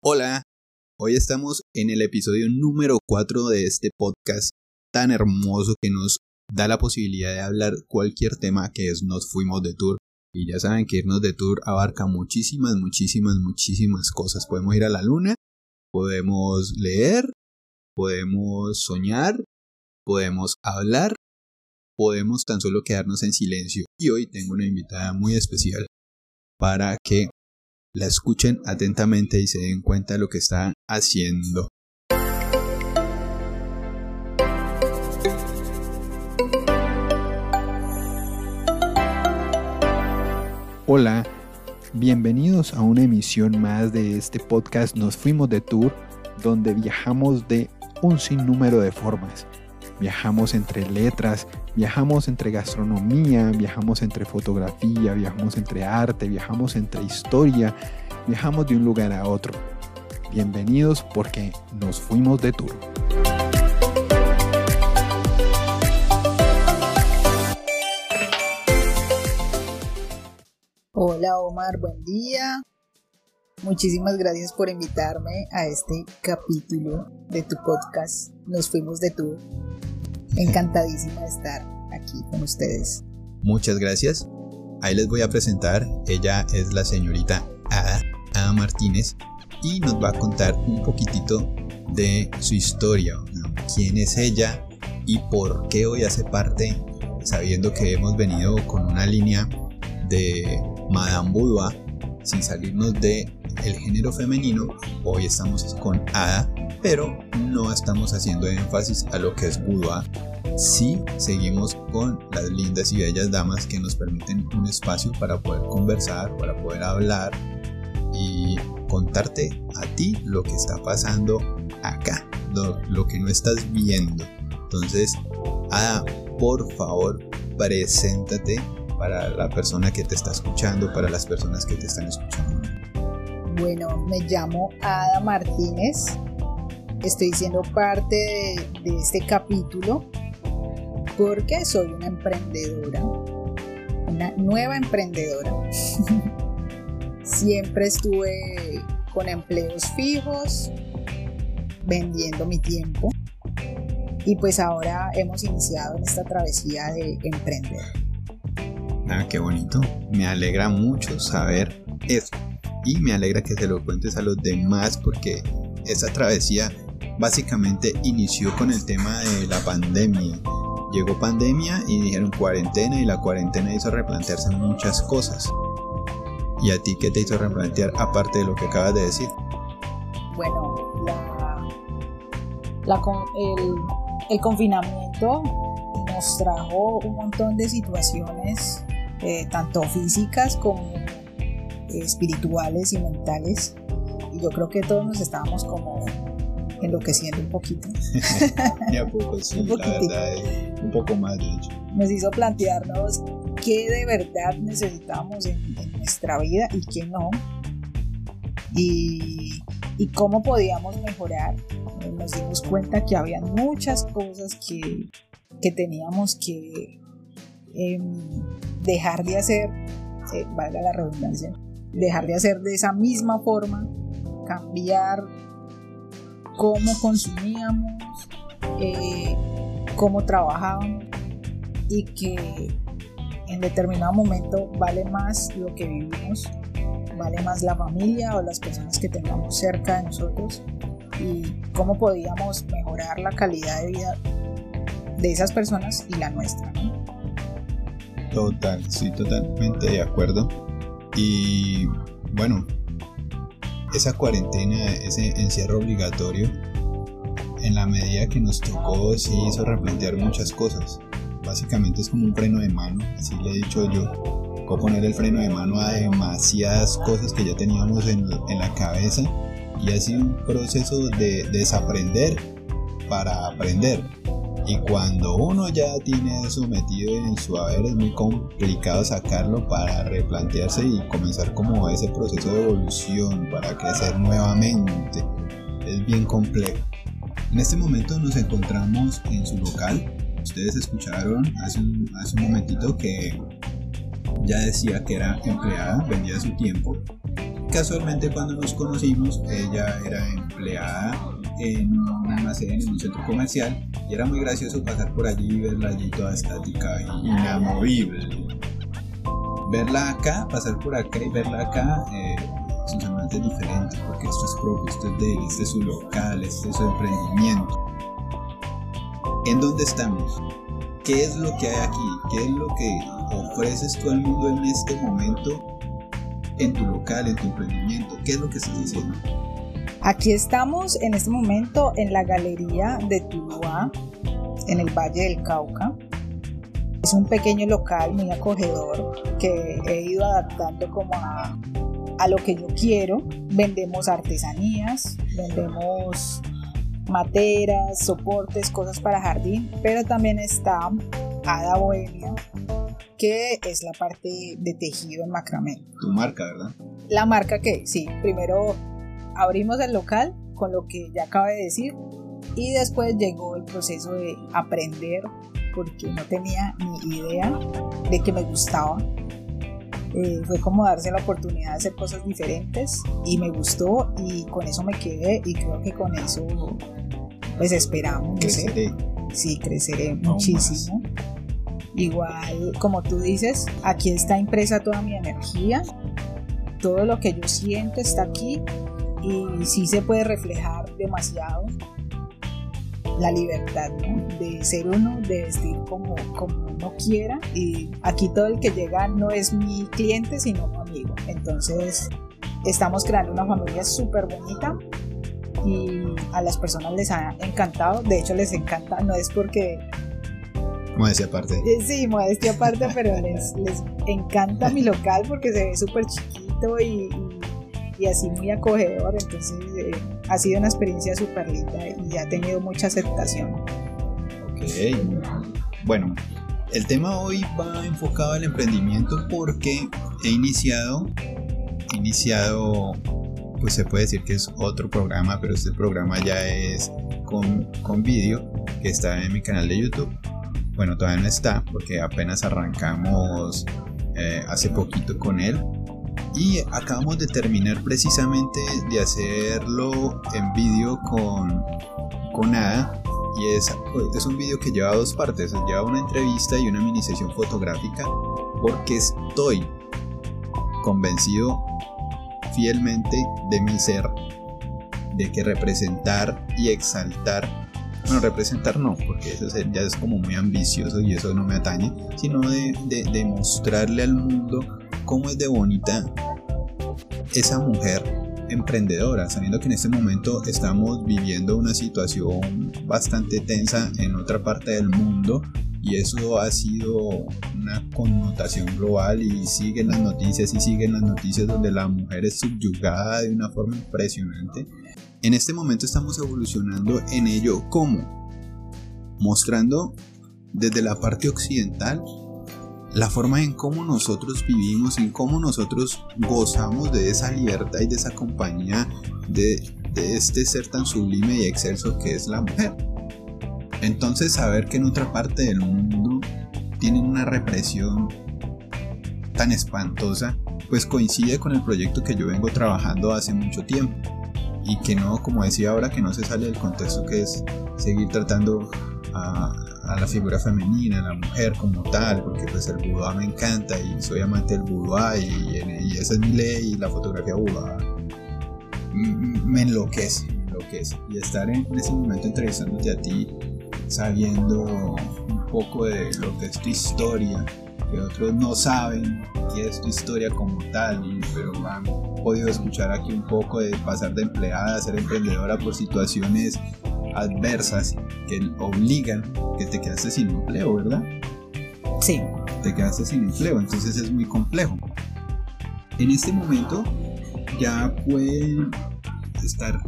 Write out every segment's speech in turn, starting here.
Hola, hoy estamos en el episodio número 4 de este podcast tan hermoso que nos da la posibilidad de hablar cualquier tema que es Nos fuimos de tour. Y ya saben que irnos de tour abarca muchísimas, muchísimas, muchísimas cosas. Podemos ir a la luna, podemos leer, podemos soñar, podemos hablar, podemos tan solo quedarnos en silencio. Y hoy tengo una invitada muy especial para que la escuchen atentamente y se den cuenta de lo que están haciendo. Hola, bienvenidos a una emisión más de este podcast Nos fuimos de tour, donde viajamos de un sinnúmero de formas. Viajamos entre letras, viajamos entre gastronomía, viajamos entre fotografía, viajamos entre arte, viajamos entre historia, viajamos de un lugar a otro. Bienvenidos porque nos fuimos de tour. Hola Omar, buen día. Muchísimas gracias por invitarme a este capítulo de tu podcast Nos fuimos de tour encantadísima de estar aquí con ustedes. Muchas gracias. Ahí les voy a presentar. Ella es la señorita Ada, Ada Martínez, y nos va a contar un poquitito de su historia, quién es ella y por qué hoy hace parte, sabiendo que hemos venido con una línea de Madame Boudoir, sin salirnos de género femenino, hoy estamos con Ada, pero no estamos haciendo énfasis a lo que es boudoir si seguimos con las lindas y bellas damas que nos permiten un espacio para poder conversar, para poder hablar y contarte a ti lo que está pasando acá, lo, que no estás viendo. Entonces, Ada, por favor, preséntate para la persona que te está escuchando, para las personas que te están escuchando. Bueno, me llamo Ada Martínez. Estoy siendo parte de, de este capítulo porque soy una emprendedora, una nueva emprendedora. Siempre estuve con empleos fijos, vendiendo mi tiempo y pues ahora hemos iniciado en esta travesía de emprender. Ah, qué bonito. Me alegra mucho saber eso. Y me alegra que se lo cuentes a los demás porque esa travesía básicamente inició con el tema de la pandemia llegó pandemia y dijeron cuarentena y la cuarentena hizo replantearse muchas cosas. ¿Y a ti qué te hizo replantear aparte de lo que acabas de decir? Bueno, el, confinamiento nos trajo un montón de situaciones, eh, tanto físicas como espirituales y mentales. Y yo creo que todos nos estábamos como enloqueciendo un poquito. a poco, sí, un la verdad, un poco más de hecho. Nos hizo plantearnos qué de verdad necesitamos en, nuestra vida y qué no. Y, y, cómo podíamos mejorar. Nos dimos cuenta que había muchas cosas que, que teníamos que em, dejar de hacer, eh, valga la redundancia, dejar de hacer de esa misma forma, cambiar cómo consumíamos, eh, cómo trabajábamos y que en determinado momento vale más lo que vivimos, vale más la familia o las personas que tengamos cerca de nosotros y cómo podíamos mejorar la calidad de vida de esas personas y la nuestra. Total, sí, totalmente de acuerdo. Y bueno, esa cuarentena, ese encierro obligatorio, en la medida que nos tocó, sí hizo replantear muchas cosas. Básicamente es como un freno de mano, así le he dicho yo. Puedo poner el freno de mano a demasiadas cosas que ya teníamos en, en la cabeza y ha sido un proceso de desaprender para aprender. Y cuando uno ya tiene eso metido en su haber es muy complicado sacarlo para replantearse y comenzar como ese proceso de evolución para crecer nuevamente. Es bien complejo. En este momento nos encontramos en su local. Ustedes escucharon hace un, hace un momentito que ya decía que era empleada, vendía su tiempo. casualmente cuando nos conocimos, ella era empleada en un almacén, en un centro comercial, y era muy gracioso pasar por allí y verla allí toda estática e inamovible. Verla acá, pasar por acá y verla acá, eh, es diferente, porque esto es propio, esto es de él, este es su local, este es su emprendimiento. ¿En dónde estamos? ¿Qué es lo que hay aquí? ¿Qué es lo que ofreces tú al mundo en este momento en tu local, en tu emprendimiento? ¿Qué es lo que estás haciendo? Aquí estamos en este momento en la galería de Tuluá, en el Valle del Cauca. Es un pequeño local muy acogedor que he ido adaptando como a, a lo que yo quiero. Vendemos artesanías, vendemos materas, soportes, cosas para jardín, pero también está Ada Bohemia, que es la parte de tejido en macramé. Tu marca, ¿verdad? La marca que, sí, primero abrimos el local con lo que ya acabo de decir y después llegó el proceso de aprender porque no tenía ni idea de que me gustaba. Eh, fue como darse la oportunidad de hacer cosas diferentes y me gustó y con eso me quedé y creo que con eso pues esperamos. Creceré. Sí, creceré muchísimo. Igual, como tú dices, aquí está impresa toda mi energía, todo lo que yo siento está aquí y sí se puede reflejar demasiado la libertad de ser uno, de vestir como, como uno quiera. Y aquí todo el que llega no es mi cliente sino mi amigo. Entonces estamos creando una familia súper bonita y a las personas les ha encantado. De hecho les encanta no es porque Modestia aparte. Eh, sí, modestia aparte, pero les, les encanta mi local porque se ve súper chiquito y, y así muy acogedor, entonces eh, ha sido una experiencia súper linda y ha tenido mucha aceptación. Ok, bueno, el tema hoy va enfocado al emprendimiento porque he iniciado, he iniciado, pues se puede decir que es otro programa, pero este programa ya es con, con vídeo que está en mi canal de YouTube. Bueno, todavía no está porque apenas arrancamos eh, hace poquito con él, y acabamos de terminar precisamente de hacerlo en vídeo con, con Ada. Y es, es un vídeo que lleva dos partes, lleva una entrevista y una mini sesión fotográfica porque estoy convencido fielmente de mi ser, de que representar y exaltar, bueno, representar no, porque eso ya es como muy ambicioso y eso no me atañe, sino de, de, de mostrarle al mundo cómo es de bonita esa mujer emprendedora, sabiendo que en este momento estamos viviendo una situación bastante tensa en otra parte del mundo y eso ha sido una connotación global y siguen las noticias y siguen las noticias donde la mujer es subyugada de una forma impresionante. En este momento estamos evolucionando en ello como mostrando desde la parte occidental la forma en cómo nosotros vivimos, en cómo nosotros gozamos de esa libertad y de esa compañía de, este ser tan sublime y excelso que es la mujer. Entonces saber que en otra parte del mundo tienen una represión tan espantosa, pues coincide con el proyecto que yo vengo trabajando hace mucho tiempo y que no, como decía ahora, que no se sale del contexto que es seguir tratando a, a la figura femenina, a la mujer como tal, porque pues el boudoir me encanta y soy amante del boudoir y, esa es mi ley y la fotografía boudoir me enloquece, me enloquece. Y estar en ese momento entrevistándote a ti, sabiendo un poco de lo que es tu historia, que otros no saben qué es tu historia como tal, pero han podido escuchar aquí un poco de pasar de empleada a ser emprendedora por situaciones adversas que obligan que te quedaste sin empleo, ¿verdad? Sí. Te quedaste sin empleo, entonces es muy complejo. En este momento ya pueden estar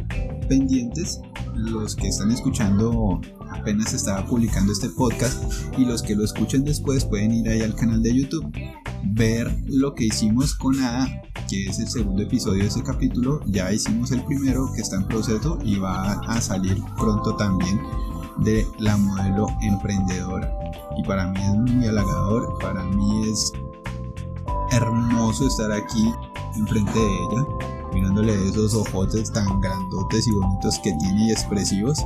pendientes los que están escuchando apenas estaba publicando este podcast y los que lo escuchen después pueden ir ahí al canal de YouTube ver lo que hicimos con Ada que es el segundo episodio de ese capítulo. Ya hicimos el primero que está en proceso y va a salir pronto también de la modelo emprendedora. Y para mí es muy halagador, para mí es hermoso estar aquí enfrente de ella, mostrándole esos ojotes tan grandotes y bonitos que tiene y expresivos.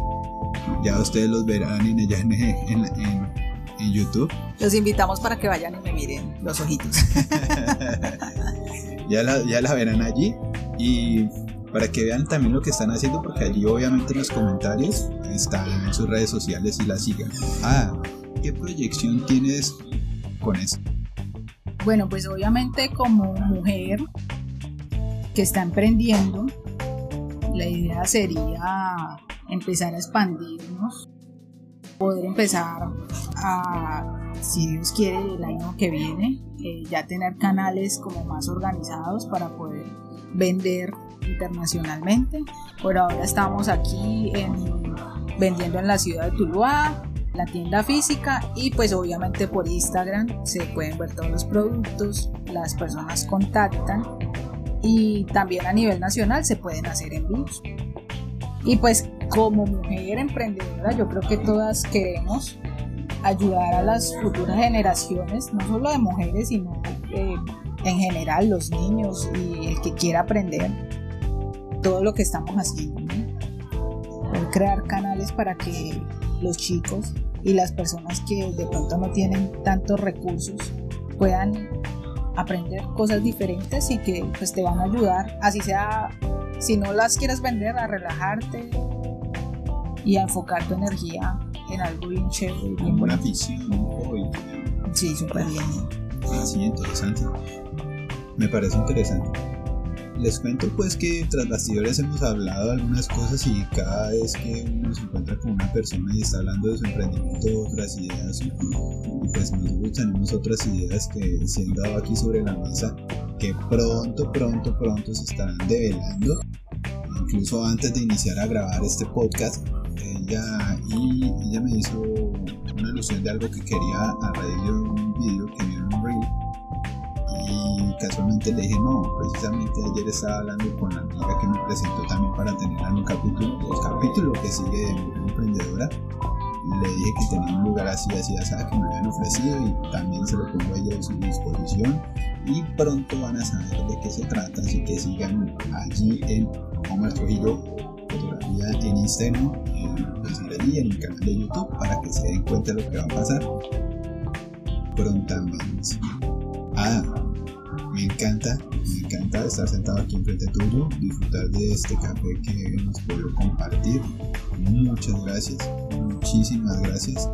Ya ustedes los verán en ella en, en, YouTube. Los invitamos para que vayan y me miren los ojitos. ya, la, ya la verán allí. Y para que vean también lo que están haciendo, porque allí obviamente en los comentarios están en sus redes sociales y la sigan. Ah, ¿qué proyección tienes con eso? Bueno, pues obviamente como mujer que está emprendiendo, la idea sería empezar a expandirnos, poder empezar a, si Dios quiere, el año que viene, eh, ya tener canales como más organizados para poder vender internacionalmente. Por ahora estamos aquí vendiendo en la ciudad de Tuluá, la tienda física y pues obviamente por Instagram se pueden ver todos los productos, las personas contactan y también a nivel nacional se pueden hacer envíos. Y pues como mujer emprendedora yo creo que todas queremos ayudar a las futuras generaciones, no solo de mujeres, sino eh, en general los niños y el que quiera aprender todo lo que estamos haciendo. crear canales para que los chicos y las personas que de pronto no tienen tantos recursos puedan aprender cosas diferentes y que pues te van a ayudar, así sea, si no las quieres vender, a relajarte y a enfocar tu energía en algo bien chévere. Bien Una visión, Sí, súper bien. Así, interesante. Me parece interesante. Les cuento pues que tras bastidores hemos hablado algunas cosas y cada vez que uno se encuentra con una persona y está hablando de su emprendimiento, otras ideas, y pues nosotros tenemos otras ideas que se han dado aquí sobre la mesa que pronto, pronto, pronto se estarán develando. Incluso antes de iniciar a grabar este podcast, y ella me hizo una alusión de algo que quería a raíz de un video que vio en reel. Y casualmente le dije no, precisamente ayer estaba hablando con la amiga que me presentó también para tener un capítulo, el capítulo que sigue de Mujer Emprendedora, le dije que tenía un lugar así, así, así, que me habían ofrecido y también se lo pongo a ella a su disposición. Y pronto van a saber de qué se trata, así que sigan allí en Omar Trujillo En mi canal de YouTube para que se den cuenta de lo que va a pasar prontamente. Ah, me encanta, me encanta estar sentado aquí enfrente tuyo, disfrutar de este café que hemos podido compartir. Muchas gracias, muchísimas gracias.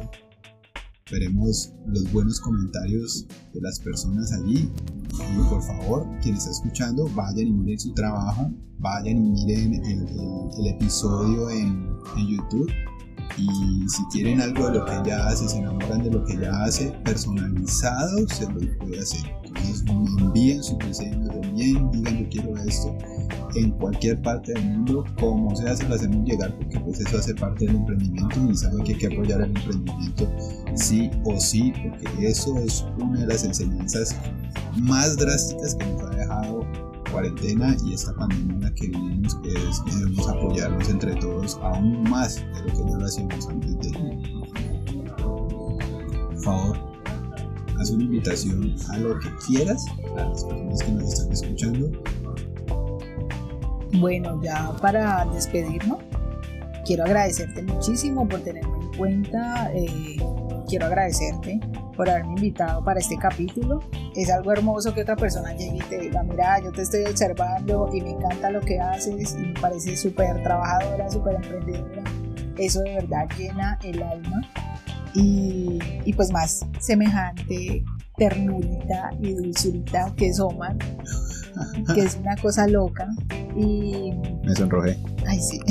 Veremos los buenos comentarios de las personas allí. Y por favor, quien está escuchando, vayan y miren su trabajo, vayan y miren el, episodio en, en YouTube y si quieren algo de lo que ella hace, se enamoran de lo que ella hace, personalizado, se lo puede hacer. Entonces envíen sus diseños bien, digan yo quiero esto en cualquier parte del mundo, como sea se lo hacemos llegar porque pues eso hace parte del emprendimiento y saben que hay que apoyar el emprendimiento sí o sí, porque eso es una de las enseñanzas más drásticas que nos ha dejado cuarentena y esta pandemia en la que vivimos, que es que debemos apoyarnos entre todos aún más de lo que ya lo hacíamos antes de. Por favor, haz una invitación a lo que quieras a las personas que nos están escuchando. Bueno, ya para despedirnos, quiero agradecerte muchísimo por tenerme en cuenta. Eh, quiero agradecerte por haberme invitado para este capítulo. Es algo hermoso que otra persona llegue y te diga, mira, yo te estoy observando y me encanta lo que haces y me parece súper trabajadora, súper emprendedora. Eso de verdad llena el alma. Y, y, pues más semejante ternurita y dulzurita que es Omar, que es una cosa loca. Y... Me sonrojé. Ay, sí.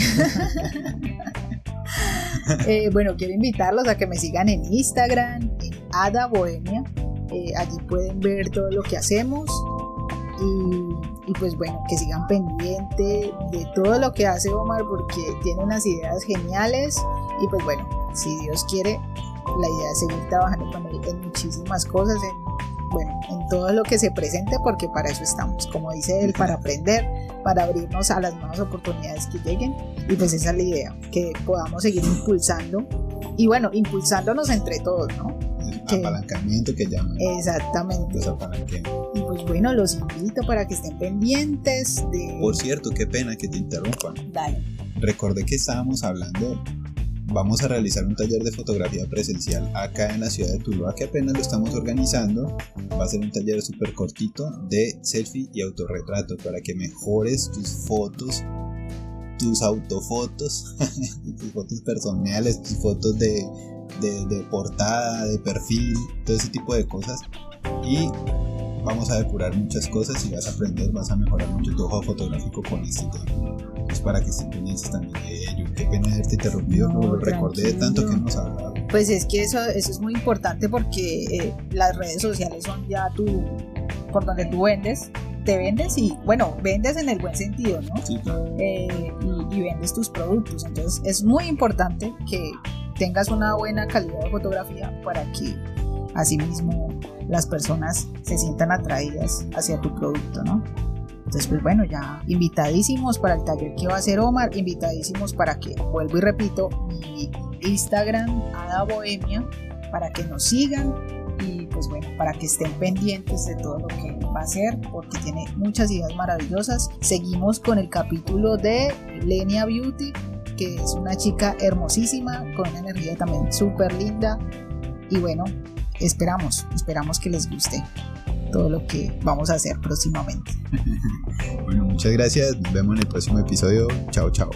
Eh, bueno, quiero invitarlos a que me sigan en Instagram, en Ada Bohemia. Eh, allí pueden ver todo lo que hacemos. Y, pues bueno, que sigan pendiente de todo lo que hace Omar porque tiene unas ideas geniales. Y pues bueno, si Dios quiere, la idea es seguir trabajando con él en muchísimas cosas, en, bueno, en todo lo que se presente porque para eso estamos, como dice él, para aprender, para abrirnos a las nuevas oportunidades que lleguen y pues esa es la idea, que podamos seguir impulsando y bueno, impulsándonos entre todos, ¿no? El apalancamiento que llaman. Exactamente. Los y pues bueno, los invito para que estén pendientes de... Por cierto, qué pena que te interrumpa. Dale. Recordé que estábamos hablando, vamos a realizar un taller de fotografía presencial acá en la ciudad de Tuluá, que apenas lo estamos organizando. Va a ser un taller súper cortito de selfie y autorretrato para que mejores tus fotos tus autofotos, tus fotos personales, tus fotos de, de, portada, de perfil, todo ese tipo de cosas. Y vamos a depurar muchas cosas y vas a aprender, vas a mejorar mucho tu ojo fotográfico con este tema. Pues para que estén pendientes también de ello. Qué pena haberte interrumpido, no, lo recordé tanto que hemos hablado. Pues es que eso, eso es muy importante porque eh, las redes sociales son ya tu, por donde tú vendes, te vendes y, bueno, vendes en el buen sentido, ¿no? Sí, claro. Eh, y, y vendes tus productos. Entonces es muy importante que tengas una buena calidad de fotografía para que asimismo las personas se sientan atraídas hacia tu producto, ¿no? Entonces, pues bueno, ya invitadísimos para el taller que va a hacer Omar, invitadísimos para que, vuelvo y repito, mi Instagram, Ada Bohemia, para que nos sigan y pues bueno, para que estén pendientes de todo lo que va a hacer, porque tiene muchas ideas maravillosas. Seguimos con el capítulo de Lenia Beauty, que es una chica hermosísima, con una energía también súper linda. Y bueno, esperamos, esperamos que les guste todo lo que vamos a hacer próximamente. bueno, muchas gracias. Nos vemos en el próximo episodio. Chao, chao.